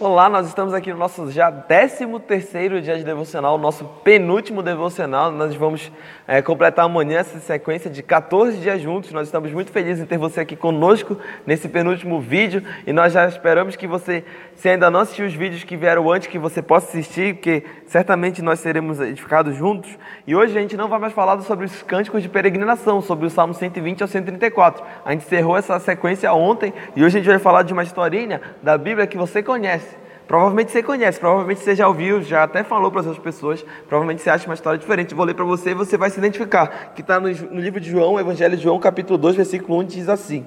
Olá, nós estamos aqui no nosso já 13 terceiro dia de devocional, nosso penúltimo devocional. Nós vamos é, completar amanhã essa sequência de 14 dias juntos. Nós estamos muito felizes em ter você aqui conosco nesse penúltimo vídeo e nós já esperamos que você, se ainda não assistiu os vídeos que vieram antes, que você possa assistir, porque certamente nós seremos edificados juntos. E hoje a gente não vai mais falar sobre os cânticos de peregrinação, sobre o Salmo 120 ao 134. A gente encerrou essa sequência ontem e hoje a gente vai falar de uma historinha da Bíblia que você conhece. Provavelmente você conhece, provavelmente você já ouviu, já até falou para as outras pessoas, provavelmente você acha uma história diferente. Vou ler para você e você vai se identificar. Que está no, no, livro de João, Evangelho de João, capítulo 2, versículo 1, diz assim.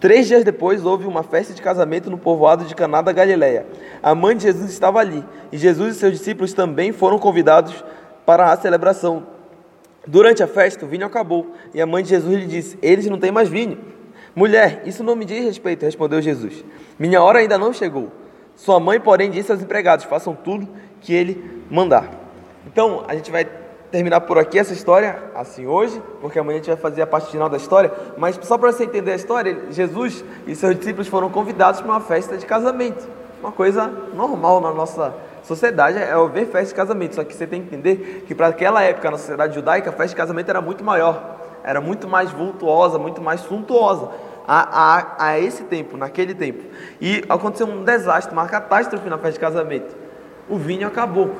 Três dias depois houve uma festa de casamento no povoado de Caná da Galileia. A mãe de Jesus estava ali, e Jesus e seus discípulos também foram convidados para a celebração. Durante a festa, o vinho acabou, e a mãe de Jesus lhe disse: Eles não têm mais vinho. Mulher, isso não me diz respeito, respondeu Jesus. Minha hora ainda não chegou. Sua mãe, porém, disse aos empregados: façam tudo que ele mandar. Então, a gente vai terminar por aqui essa história, assim hoje, porque amanhã a gente vai fazer a parte final da história. Mas só para você entender a história, Jesus e seus discípulos foram convidados para uma festa de casamento. Uma coisa normal na nossa sociedade é ver festa de casamento. Só que você tem que entender que para aquela época, na sociedade judaica, a festa de casamento era muito maior, era muito mais vultuosa, muito mais suntuosa a, a, a esse tempo, naquele tempo. E aconteceu um desastre, uma catástrofe na festa de casamento. O vinho acabou.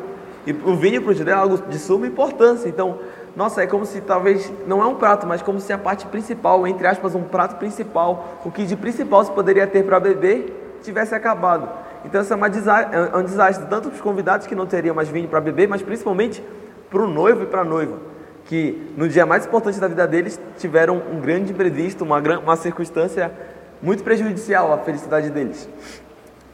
E o vinho para o judeu é algo de suma importância. Então, nossa, é como se talvez, não é um prato, mas como se a parte principal, entre aspas, um prato principal, o que de principal se poderia ter para beber, tivesse acabado. Então, isso é, uma é um desastre, tanto para os convidados que não teriam mais vinho para beber, mas principalmente para o noivo e para a noiva que no dia mais importante da vida deles tiveram um grande imprevisto, uma, uma circunstância muito prejudicial à felicidade deles.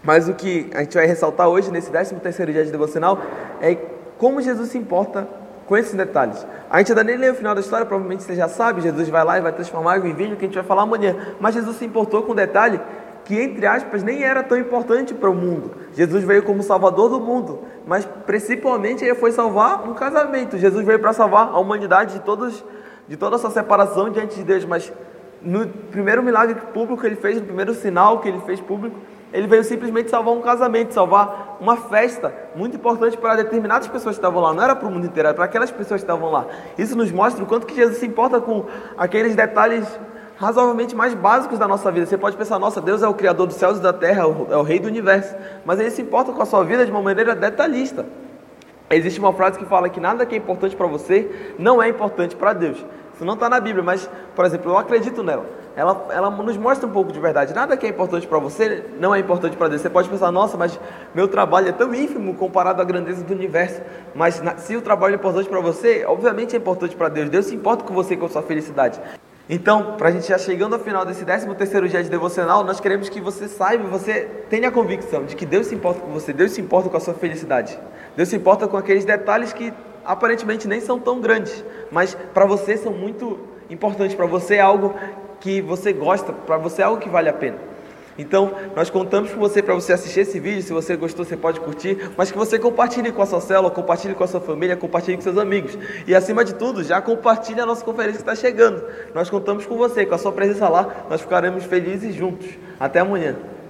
Mas o que a gente vai ressaltar hoje, nesse 13 terceiro dia de devocional, é como Jesus se importa com esses detalhes. A gente ainda nem leu o final da história, provavelmente você já sabe, Jesus vai lá e vai transformar em vinho, que a gente vai falar amanhã. Mas Jesus se importou com um detalhe que, entre aspas, nem era tão importante para o mundo. Jesus veio como salvador do mundo, mas principalmente ele foi salvar um casamento. Jesus veio para salvar a humanidade de, todos, de toda essa separação diante de Deus, mas no primeiro milagre público que ele fez, no primeiro sinal que ele fez público, ele veio simplesmente salvar um casamento, salvar uma festa muito importante para determinadas pessoas que estavam lá. Não era para o mundo inteiro, era para aquelas pessoas que estavam lá. Isso nos mostra o quanto que Jesus se importa com aqueles detalhes razoavelmente mais básicos da nossa vida. Você pode pensar, nossa, Deus é o Criador dos céus e da terra, é o Rei do universo. Mas ele se importa com a sua vida de uma maneira detalhista. Existe uma frase que fala que nada que é importante para você não é importante para Deus. Isso não está na Bíblia, mas, por exemplo, eu acredito nela. Ela, ela nos mostra um pouco de verdade. Nada que é importante para você não é importante para Deus. Você pode pensar, nossa, mas meu trabalho é tão ínfimo comparado à grandeza do universo. Mas se o trabalho é importante para você, obviamente é importante para Deus. Deus se importa com você e com sua felicidade. Então, para a gente já chegando ao final desse 13 terceiro dia de devocional, nós queremos que você saiba, você tenha a convicção de que Deus se importa com você, Deus se importa com a sua felicidade. Deus se importa com aqueles detalhes que aparentemente nem são tão grandes, mas para você são muito importantes, para você é algo que você gosta, para você é algo que vale a pena. Então, nós contamos com você para você assistir esse vídeo. Se você gostou, você pode curtir, mas que você compartilhe com a sua célula, compartilhe com a sua família, compartilhe com seus amigos. E acima de tudo, já compartilhe a nossa conferência que está chegando. Nós contamos com você, com a sua presença lá, nós ficaremos felizes juntos. Até amanhã.